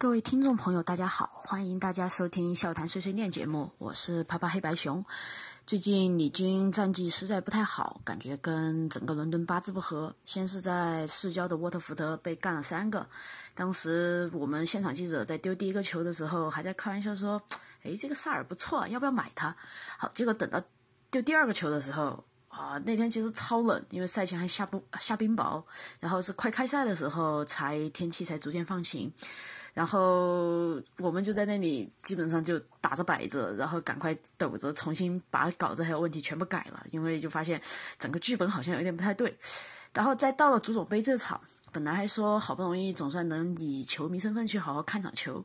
各位听众朋友，大家好，欢迎大家收听《笑谈碎碎念》节目，我是啪啪黑白熊。最近李军战绩实在不太好，感觉跟整个伦敦八字不合。先是在市郊的沃特福德被干了三个，当时我们现场记者在丢第一个球的时候，还在开玩笑说：“哎，这个萨尔不错，要不要买他？”好，结果等到丢第二个球的时候。啊，那天其实超冷，因为赛前还下不下冰雹，然后是快开赛的时候才天气才逐渐放晴，然后我们就在那里基本上就打着摆着，然后赶快抖着重新把稿子还有问题全部改了，因为就发现整个剧本好像有点不太对，然后再到了足总杯这场，本来还说好不容易总算能以球迷身份去好好看场球，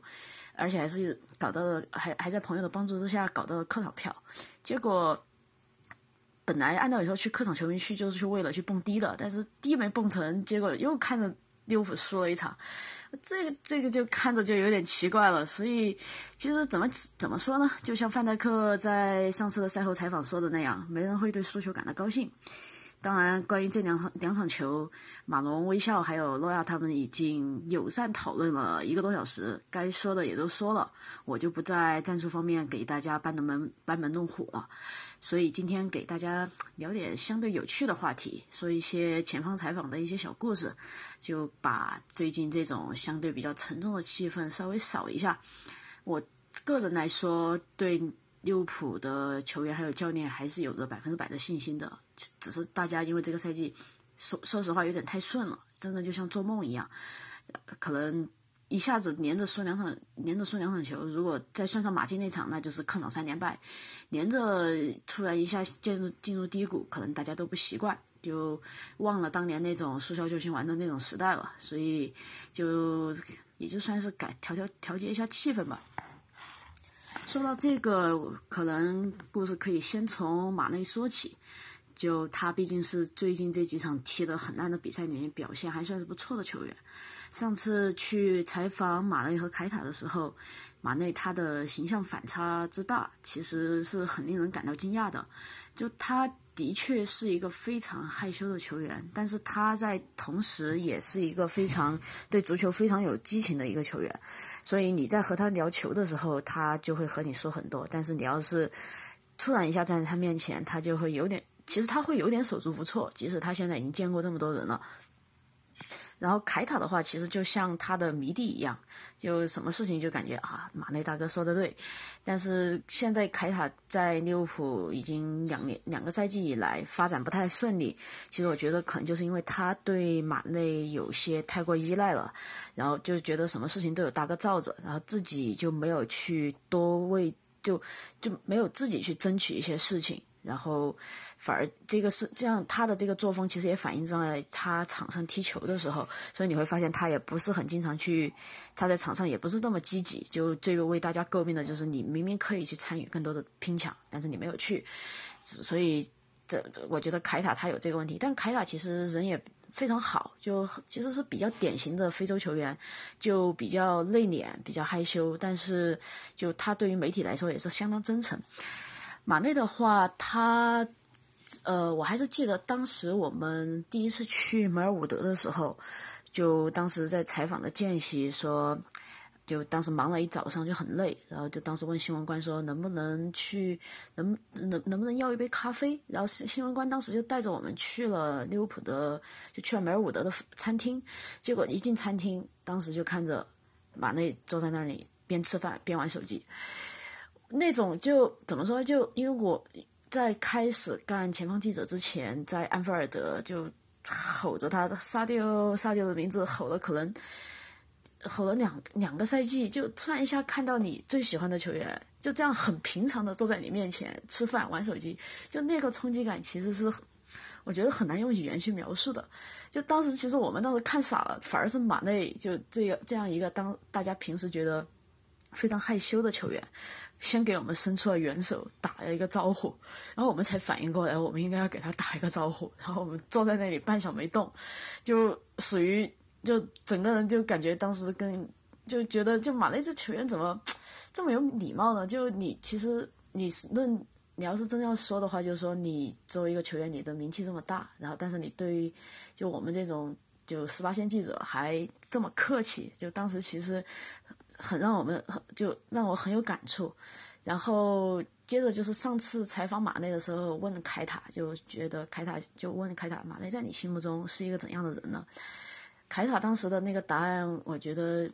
而且还是搞到了还还在朋友的帮助之下搞到了客场票，结果。本来按照理说去客场球迷区就是去为了去蹦迪的，但是迪没蹦成，结果又看着利物浦输了一场，这个这个就看着就有点奇怪了。所以其实怎么怎么说呢？就像范戴克在上次的赛后采访说的那样，没人会对输球感到高兴。当然，关于这两场两场球，马龙、微笑还有诺亚他们已经友善讨论了一个多小时，该说的也都说了，我就不在战术方面给大家班门班门弄斧了。所以今天给大家聊点相对有趣的话题，说一些前方采访的一些小故事，就把最近这种相对比较沉重的气氛稍微扫一下。我个人来说，对利物浦的球员还有教练还是有着百分之百的信心的，只是大家因为这个赛季说说实话有点太顺了，真的就像做梦一样，可能。一下子连着输两场，连着输两场球，如果再算上马竞那场，那就是客场三连败，连着突然一下进入进入低谷，可能大家都不习惯，就忘了当年那种速效救心丸的那种时代了，所以就也就算是改调调调节一下气氛吧。说到这个，可能故事可以先从马内说起，就他毕竟是最近这几场踢得很烂的比赛里面表现还算是不错的球员。上次去采访马内和凯塔的时候，马内他的形象反差之大，其实是很令人感到惊讶的。就他的确是一个非常害羞的球员，但是他在同时也是一个非常对足球非常有激情的一个球员。所以你在和他聊球的时候，他就会和你说很多。但是你要是突然一下站在他面前，他就会有点，其实他会有点手足无措。即使他现在已经见过这么多人了。然后凯塔的话，其实就像他的迷弟一样，就什么事情就感觉啊，马内大哥说的对。但是现在凯塔在利物浦已经两年两个赛季以来发展不太顺利，其实我觉得可能就是因为他对马内有些太过依赖了，然后就觉得什么事情都有大哥罩着，然后自己就没有去多为就就没有自己去争取一些事情。然后，反而这个是这样，他的这个作风其实也反映在他场上踢球的时候，所以你会发现他也不是很经常去，他在场上也不是那么积极。就这个为大家诟病的就是，你明明可以去参与更多的拼抢，但是你没有去，所以这我觉得凯塔他有这个问题。但凯塔其实人也非常好，就其实是比较典型的非洲球员，就比较内敛，比较害羞，但是就他对于媒体来说也是相当真诚。马内的话，他，呃，我还是记得当时我们第一次去梅尔伍德的时候，就当时在采访的间隙说，就当时忙了一早上就很累，然后就当时问新闻官说能不能去，能能能不能要一杯咖啡？然后新新闻官当时就带着我们去了利物浦的，就去了梅尔伍德的餐厅，结果一进餐厅，当时就看着马内坐在那里边吃饭边玩手机。那种就怎么说？就因为我在开始干前方记者之前，在安菲尔德就吼着他的沙雕沙雕的名字，吼了可能吼了两两个赛季，就突然一下看到你最喜欢的球员，就这样很平常的坐在你面前吃饭玩手机，就那个冲击感其实是我觉得很难用语言去描述的。就当时其实我们当时看傻了，反而是马内就这个这样一个当大家平时觉得非常害羞的球员。先给我们伸出了援手，打了一个招呼，然后我们才反应过来，我们应该要给他打一个招呼。然后我们坐在那里半晌没动，就属于就整个人就感觉当时跟就觉得就马内这球员怎么这么有礼貌呢？就你其实你论你要是真要说的话，就是说你作为一个球员，你的名气这么大，然后但是你对于就我们这种就十八线记者还这么客气，就当时其实。很让我们很就让我很有感触。然后接着就是上次采访马内的时候，问凯塔，就觉得凯塔就问凯塔，马内在你心目中是一个怎样的人呢？凯塔当时的那个答案，我觉得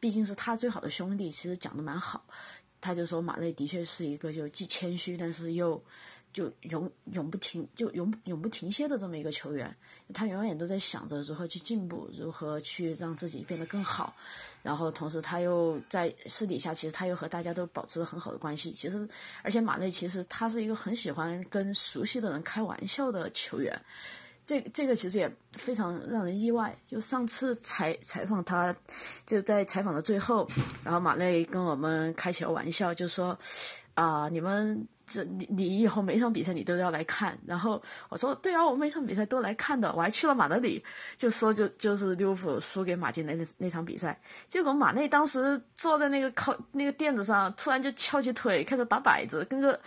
毕竟是他最好的兄弟，其实讲的蛮好。他就说马内的确是一个就既谦虚，但是又。就永永不停，就永永不停歇的这么一个球员，他永远都在想着如何去进步，如何去让自己变得更好。然后同时他又在私底下，其实他又和大家都保持了很好的关系。其实，而且马内其实他是一个很喜欢跟熟悉的人开玩笑的球员。这这个其实也非常让人意外。就上次采采访他，就在采访的最后，然后马内跟我们开起了玩笑，就说：“啊，你们。”这你你以后每场比赛你都要来看，然后我说对啊，我每场比赛都来看的，我还去了马德里，就说就就是利物浦输给马竞的那那场比赛，结果马内当时坐在那个靠那个垫子上，突然就翘起腿开始打摆子，跟个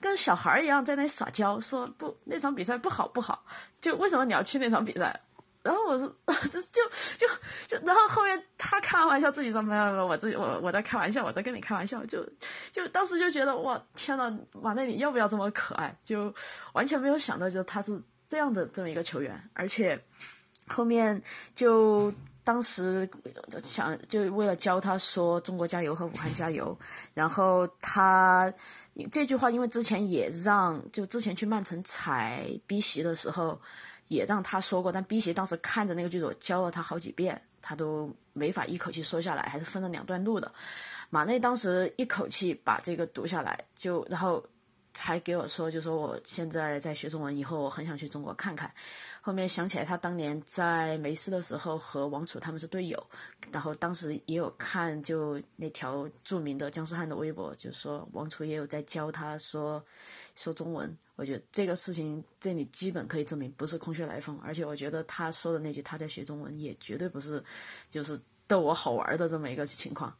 跟小孩一样在那耍娇，说不那场比赛不好不好，就为什么你要去那场比赛？然后我是 就就就，然后后面他开完玩笑自己说没有没有，我自己我我在开玩笑，我在跟你开玩笑，就就当时就觉得哇天呐，马内你要不要这么可爱？就完全没有想到，就他是这样的这么一个球员，而且后面就当时想就为了教他说中国加油和武汉加油，然后他这句话因为之前也让就之前去曼城踩 B 席的时候。也让他说过，但 B 席当时看着那个剧组教了他好几遍，他都没法一口气说下来，还是分了两段录的。马内当时一口气把这个读下来，就然后才给我说，就说我现在在学中文，以后我很想去中国看看。后面想起来，他当年在梅斯的时候和王楚他们是队友，然后当时也有看就那条著名的姜思汉的微博，就说王楚也有在教他说说中文。我觉得这个事情这里基本可以证明不是空穴来风，而且我觉得他说的那句他在学中文也绝对不是就是逗我好玩的这么一个情况。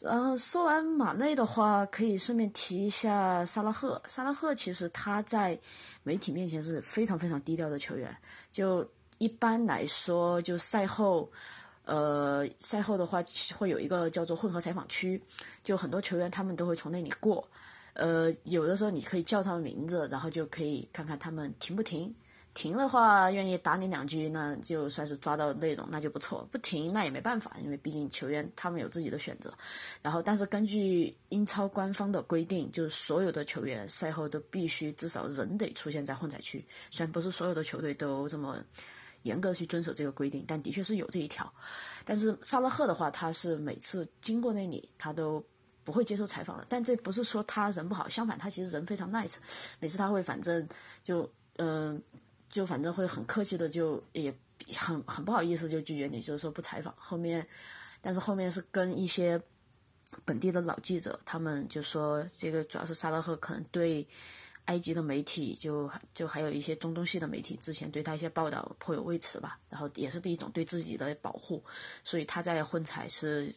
然后说完马内的话，可以顺便提一下萨拉赫。萨拉赫其实他在媒体面前是非常非常低调的球员。就一般来说，就赛后，呃，赛后的话会有一个叫做混合采访区，就很多球员他们都会从那里过。呃，有的时候你可以叫他们名字，然后就可以看看他们停不停。停的话，愿意打你两句，那就算是抓到内容，那就不错。不停，那也没办法，因为毕竟球员他们有自己的选择。然后，但是根据英超官方的规定，就是所有的球员赛后都必须至少人得出现在混采区。虽然不是所有的球队都这么严格去遵守这个规定，但的确是有这一条。但是萨拉赫的话，他是每次经过那里，他都。不会接受采访的，但这不是说他人不好，相反，他其实人非常 nice。每次他会反正就嗯，就反正会很客气的，就也很很不好意思就拒绝你，就是说不采访。后面，但是后面是跟一些本地的老记者，他们就说这个主要是萨拉赫可能对埃及的媒体，就就还有一些中东系的媒体之前对他一些报道颇有微词吧，然后也是第一种对自己的保护，所以他在混采是。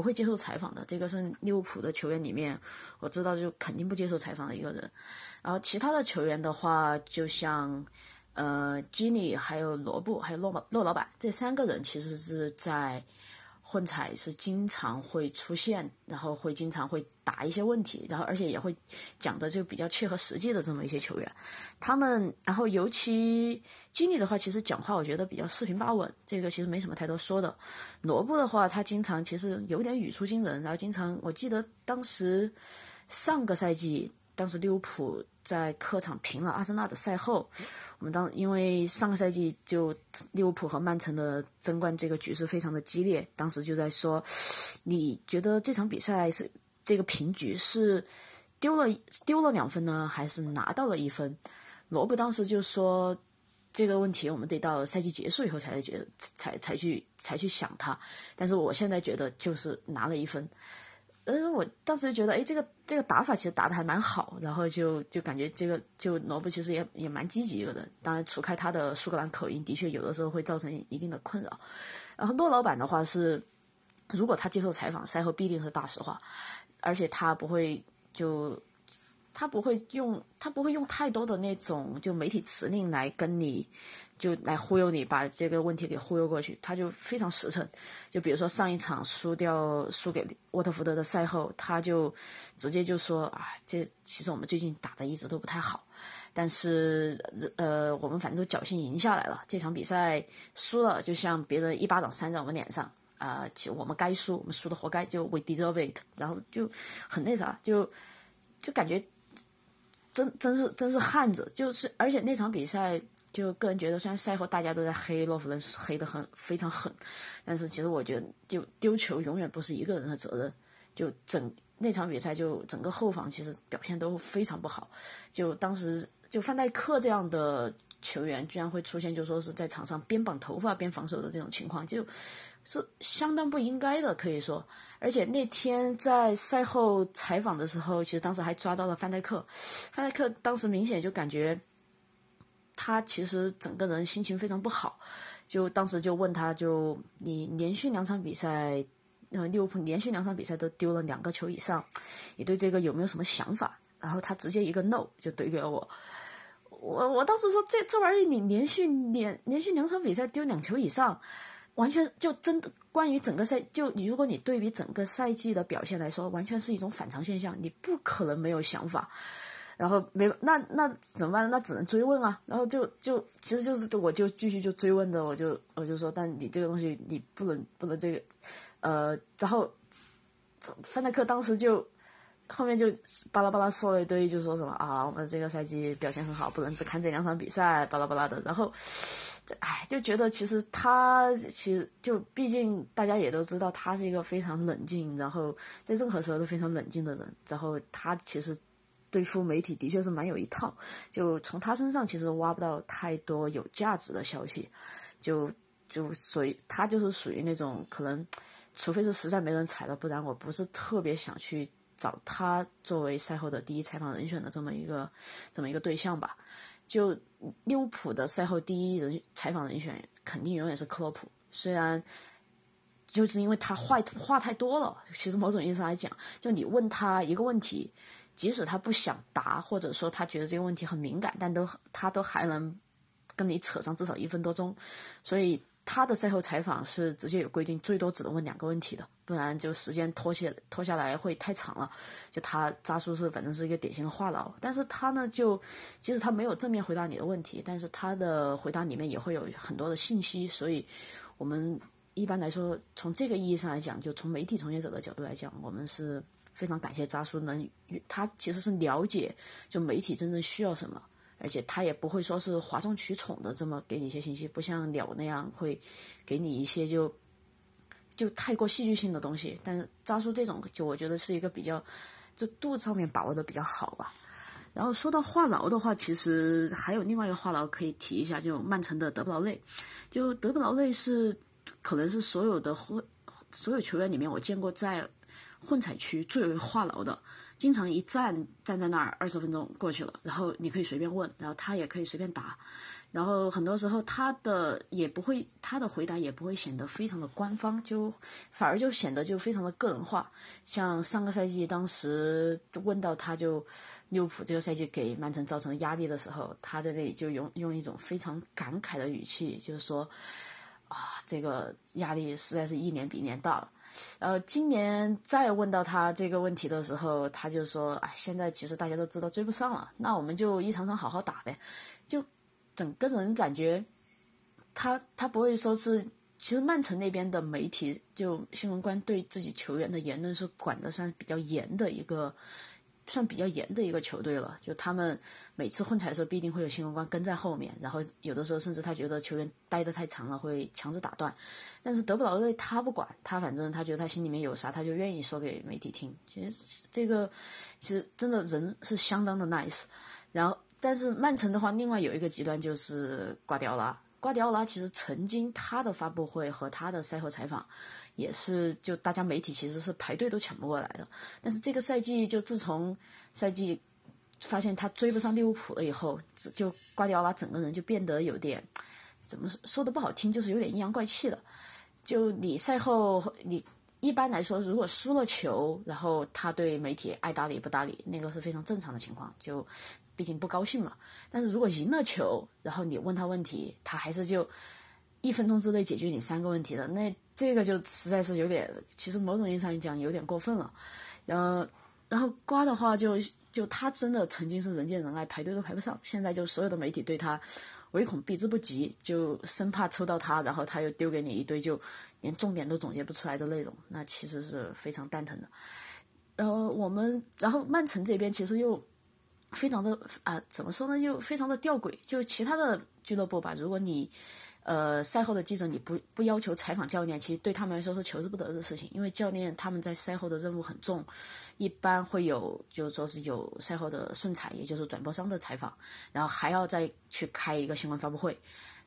不会接受采访的，这个是利物浦的球员里面，我知道就肯定不接受采访的一个人。然后其他的球员的话，就像呃基尼、还有罗布、还有骆骆老板这三个人，其实是在。混采是经常会出现，然后会经常会打一些问题，然后而且也会讲的就比较切合实际的这么一些球员。他们，然后尤其经理的话，其实讲话我觉得比较四平八稳，这个其实没什么太多说的。罗布的话，他经常其实有点语出惊人，然后经常我记得当时上个赛季。当时利物浦在客场平了阿森纳的赛后，我们当因为上个赛季就利物浦和曼城的争冠这个局势非常的激烈，当时就在说，你觉得这场比赛是这个平局是丢了丢了两分呢，还是拿到了一分？罗布当时就说这个问题我们得到赛季结束以后才觉得才才去才去想它，但是我现在觉得就是拿了一分。呃，我当时就觉得，哎，这个这个打法其实打的还蛮好，然后就就感觉这个就罗布其实也也蛮积极一个人。当然，除开他的苏格兰口音，的确有的时候会造成一定的困扰。然后骆老板的话是，如果他接受采访，赛后必定是大实话，而且他不会就他不会用他不会用太多的那种就媒体辞令来跟你就来忽悠你，把这个问题给忽悠过去。他就非常实诚，就比如说上一场输掉输给沃特福德的赛后，他就直接就说啊，这其实我们最近打的一直都不太好，但是呃，我们反正都侥幸赢下来了。这场比赛输了，就像别人一巴掌扇在我们脸上啊，其实我们该输，我们输的活该，就 we deserve it。然后就很那啥，就就感觉真真是真是汉子，就是而且那场比赛。就个人觉得，虽然赛后大家都在黑洛夫伦，黑得很非常狠，但是其实我觉得，就丢球永远不是一个人的责任。就整那场比赛，就整个后防其实表现都非常不好。就当时就范戴克这样的球员，居然会出现，就说是在场上边绑头发边防守的这种情况，就是相当不应该的，可以说。而且那天在赛后采访的时候，其实当时还抓到了范戴克，范戴克当时明显就感觉。他其实整个人心情非常不好，就当时就问他，就你连续两场比赛，呃，利物浦连续两场比赛都丢了两个球以上，你对这个有没有什么想法？然后他直接一个 no 就怼给了我，我我当时说这这玩意儿你连续连连续两场比赛丢两球以上，完全就真的关于整个赛就你如果你对比整个赛季的表现来说，完全是一种反常现象，你不可能没有想法。然后没那那怎么办？那只能追问啊。然后就就其实就是我就继续就追问着，我就我就说，但你这个东西你不能不能这个，呃，然后范戴克当时就后面就巴拉巴拉说了一堆，就说什么啊，我们这个赛季表现很好，不能只看这两场比赛，巴拉巴拉的。然后，哎，就觉得其实他其实就毕竟大家也都知道，他是一个非常冷静，然后在任何时候都非常冷静的人。然后他其实。对付媒体的确是蛮有一套，就从他身上其实挖不到太多有价值的消息，就就所以他就是属于那种可能，除非是实在没人踩了，不然我不是特别想去找他作为赛后的第一采访人选的这么一个这么一个对象吧。就利物浦的赛后第一人采访人选肯定永远是克洛普，虽然就是因为他话话太多了，其实某种意义上来讲，就你问他一个问题。即使他不想答，或者说他觉得这个问题很敏感，但都他都还能跟你扯上至少一分多钟。所以他的赛后采访是直接有规定，最多只能问两个问题的，不然就时间拖下拖下来会太长了。就他扎叔是反正是一个典型的话痨，但是他呢就即使他没有正面回答你的问题，但是他的回答里面也会有很多的信息。所以我们一般来说从这个意义上来讲，就从媒体从业者的角度来讲，我们是。非常感谢扎叔能，他其实是了解就媒体真正需要什么，而且他也不会说是哗众取宠的这么给你一些信息，不像鸟那样会给你一些就就太过戏剧性的东西。但是扎叔这种就我觉得是一个比较就度上面把握的比较好吧。然后说到话痨的话，其实还有另外一个话痨可以提一下，就曼城的德布劳内，就德布劳内是可能是所有的或所有球员里面我见过在。混采区最为话痨的，经常一站站在那儿二十分钟过去了，然后你可以随便问，然后他也可以随便答，然后很多时候他的也不会，他的回答也不会显得非常的官方，就反而就显得就非常的个人化。像上个赛季当时问到他就利物浦这个赛季给曼城造成压力的时候，他在那里就用用一种非常感慨的语气，就是说啊，这个压力实在是一年比一年大了。呃，今年再问到他这个问题的时候，他就说：“哎，现在其实大家都知道追不上了，那我们就一场场好好打呗。”就整个人感觉，他他不会说是，其实曼城那边的媒体就新闻官对自己球员的言论是管的算比较严的一个。算比较严的一个球队了，就他们每次混彩的时候，必定会有新闻官跟在后面，然后有的时候甚至他觉得球员待得太长了，会强制打断。但是德布劳内他不管，他反正他觉得他心里面有啥，他就愿意说给媒体听。其实这个其实真的人是相当的 nice。然后，但是曼城的话，另外有一个极端就是瓜迪奥拉。瓜迪奥拉其实曾经他的发布会和他的赛后采访。也是，就大家媒体其实是排队都抢不过来的。但是这个赛季，就自从赛季发现他追不上利物浦了以后，就瓜迪奥拉整个人就变得有点，怎么说的不好听，就是有点阴阳怪气的。就你赛后，你一般来说，如果输了球，然后他对媒体爱搭理不搭理，那个是非常正常的情况。就毕竟不高兴嘛。但是如果赢了球，然后你问他问题，他还是就一分钟之内解决你三个问题的，那这个就实在是有点，其实某种意义上讲有点过分了。然后，然后瓜的话就就他真的曾经是人见人爱，排队都排不上，现在就所有的媒体对他唯恐避之不及，就生怕抽到他，然后他又丢给你一堆就连重点都总结不出来的内容，那其实是非常蛋疼的。然后我们，然后曼城这边其实又非常的啊，怎么说呢？又非常的吊诡。就其他的俱乐部吧，如果你呃赛后的记者你不不要求采访教练，其实对他们来说是求之不得的事情。因为教练他们在赛后的任务很重，一般会有就是说是有赛后的顺采，也就是转播商的采访，然后还要再去开一个新闻发布会。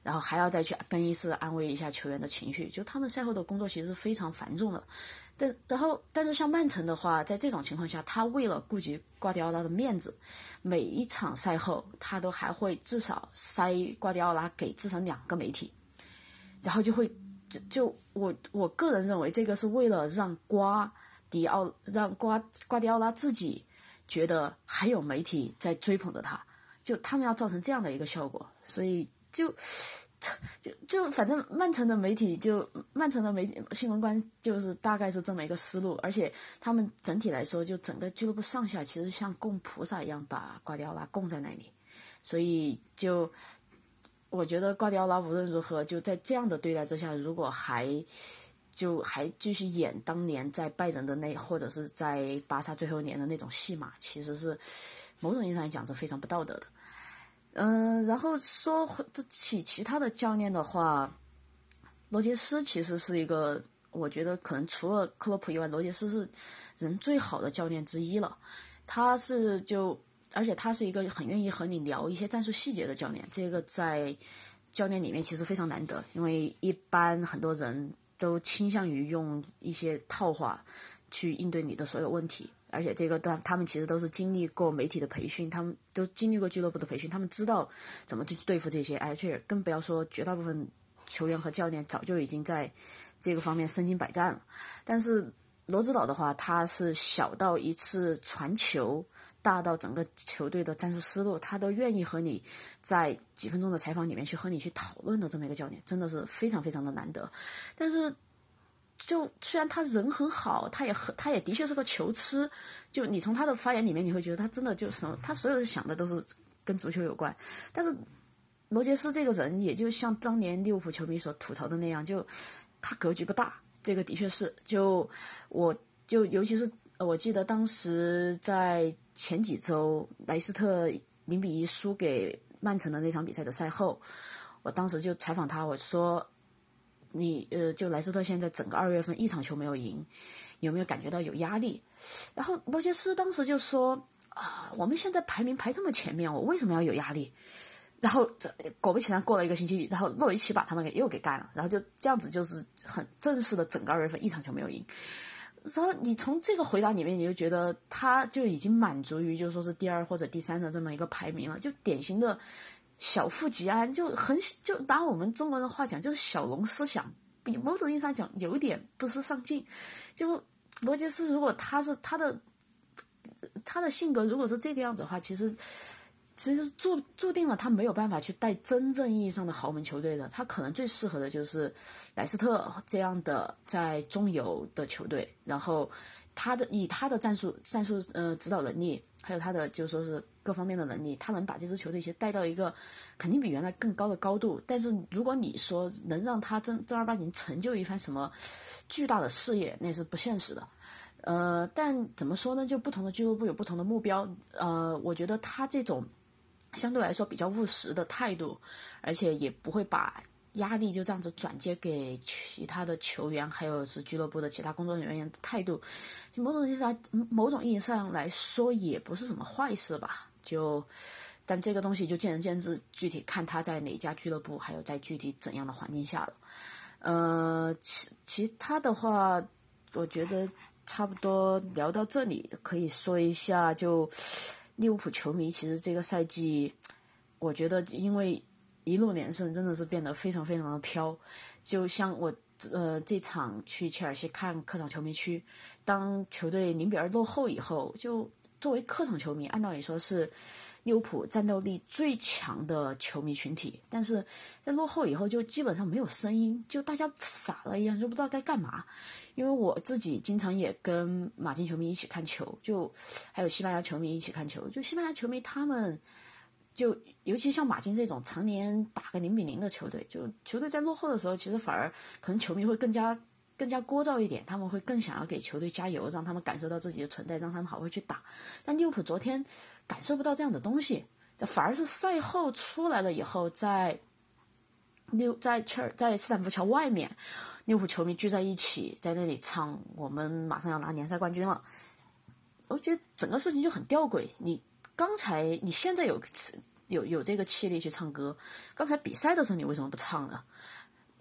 然后还要再去更衣室安慰一下球员的情绪，就他们赛后的工作其实是非常繁重的。但然后，但是像曼城的话，在这种情况下，他为了顾及瓜迪奥拉的面子，每一场赛后他都还会至少塞瓜迪奥拉给至少两个媒体，然后就会就就我我个人认为，这个是为了让瓜迪奥让瓜瓜迪奥拉自己觉得还有媒体在追捧着他，就他们要造成这样的一个效果，所以。就，就就反正曼城的媒体就曼城的媒体新闻官就是大概是这么一个思路，而且他们整体来说就整个俱乐部上下其实像供菩萨一样把瓜迪奥拉供在那里，所以就我觉得瓜迪奥拉无论如何就在这样的对待之下，如果还就还继续演当年在拜仁的那或者是在巴萨最后年的那种戏码，其实是某种意义上来讲是非常不道德的。嗯，然后说起其他的教练的话，罗杰斯其实是一个，我觉得可能除了克洛普以外，罗杰斯是人最好的教练之一了。他是就，而且他是一个很愿意和你聊一些战术细节的教练，这个在教练里面其实非常难得，因为一般很多人都倾向于用一些套话去应对你的所有问题。而且这个，他他们其实都是经历过媒体的培训，他们都经历过俱乐部的培训，他们知道怎么去对付这些。而且更不要说绝大部分球员和教练早就已经在这个方面身经百战了。但是罗指导的话，他是小到一次传球，大到整个球队的战术思路，他都愿意和你在几分钟的采访里面去和你去讨论的这么一个教练，真的是非常非常的难得。但是。就虽然他人很好，他也很，他也的确是个球痴。就你从他的发言里面，你会觉得他真的就什么，他所有想的都是跟足球有关。但是罗杰斯这个人，也就像当年利物浦球迷所吐槽的那样，就他格局不大。这个的确是，就我就尤其是我记得当时在前几周莱斯特零比一输给曼城的那场比赛的赛后，我当时就采访他，我说。你呃，就莱斯特现在整个二月份一场球没有赢，有没有感觉到有压力？然后罗杰斯当时就说：“啊，我们现在排名排这么前面，我为什么要有压力？”然后这果不其然，过了一个星期，然后诺维奇把他们给又给干了，然后就这样子，就是很正式的整个二月份一场球没有赢。然后你从这个回答里面，你就觉得他就已经满足于就说是第二或者第三的这么一个排名了，就典型的。小富即安，就很就拿我们中国人话讲，就是小龙思想。某种意义上讲，有点不思上进。就罗杰斯，如果他是他的他的性格，如果是这个样子的话，其实其实注注定了他没有办法去带真正意义上的豪门球队的。他可能最适合的就是莱斯特这样的在中游的球队，然后。他的以他的战术战术呃指导能力，还有他的就说是各方面的能力，他能把这支球队其实带到一个肯定比原来更高的高度。但是如果你说能让他正正儿八经成就一番什么巨大的事业，那是不现实的。呃，但怎么说呢？就不同的俱乐部有不同的目标。呃，我觉得他这种相对来说比较务实的态度，而且也不会把。压力就这样子转接给其他的球员，还有是俱乐部的其他工作人员态度，就某种意义上，某种意义上来说，也不是什么坏事吧。就，但这个东西就见仁见智，具体看他在哪家俱乐部，还有在具体怎样的环境下了。呃，其其他的话，我觉得差不多聊到这里，可以说一下，就利物浦球迷其实这个赛季，我觉得因为。一路连胜，真的是变得非常非常的飘。就像我呃这场去切尔西看客场球迷区，当球队零比二落后以后，就作为客场球迷，按道理说是利物浦战斗力最强的球迷群体，但是在落后以后就基本上没有声音，就大家傻了一样，就不知道该干嘛。因为我自己经常也跟马竞球迷一起看球，就还有西班牙球迷一起看球，就西班牙球迷他们就尤其像马竞这种常年打个零比零的球队，就球队在落后的时候，其实反而可能球迷会更加。更加聒噪一点，他们会更想要给球队加油，让他们感受到自己的存在，让他们好好去打。但利物浦昨天感受不到这样的东西，反而是赛后出来了以后，在六在切尔在斯坦福桥外面，利物浦球迷聚在一起，在那里唱“我们马上要拿联赛冠军了”。我觉得整个事情就很吊诡。你刚才你现在有有有这个气力去唱歌，刚才比赛的时候你为什么不唱呢？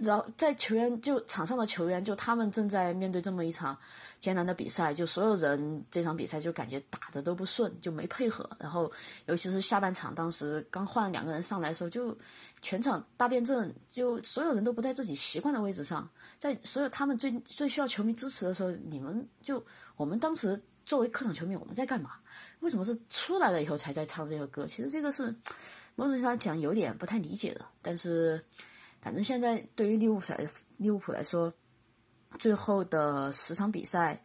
然后在球员就场上的球员，就他们正在面对这么一场艰难的比赛，就所有人这场比赛就感觉打的都不顺，就没配合。然后尤其是下半场，当时刚换了两个人上来的时候，就全场大变阵，就所有人都不在自己习惯的位置上。在所有他们最最需要球迷支持的时候，你们就我们当时作为客场球迷，我们在干嘛？为什么是出来了以后才在唱这个歌？其实这个是某种意义上讲有点不太理解的，但是。反正现在对于利物浦来利物浦来说，最后的十场比赛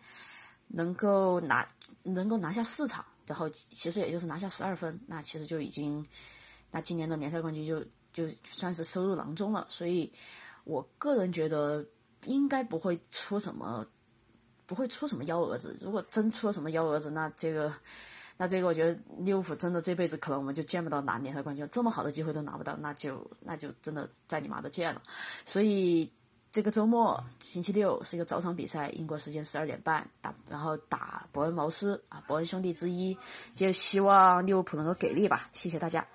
能够拿能够拿下四场，然后其实也就是拿下十二分，那其实就已经那今年的联赛冠军就就算是收入囊中了。所以我个人觉得应该不会出什么不会出什么幺蛾子。如果真出了什么幺蛾子，那这个。那这个我觉得利物浦真的这辈子可能我们就见不到拿联赛冠军，这么好的机会都拿不到，那就那就真的在你妈的见了。所以这个周末星期六是一个早场比赛，英国时间十二点半打，然后打伯恩茅斯啊，伯恩兄弟之一，就希望利物浦能够给力吧。谢谢大家。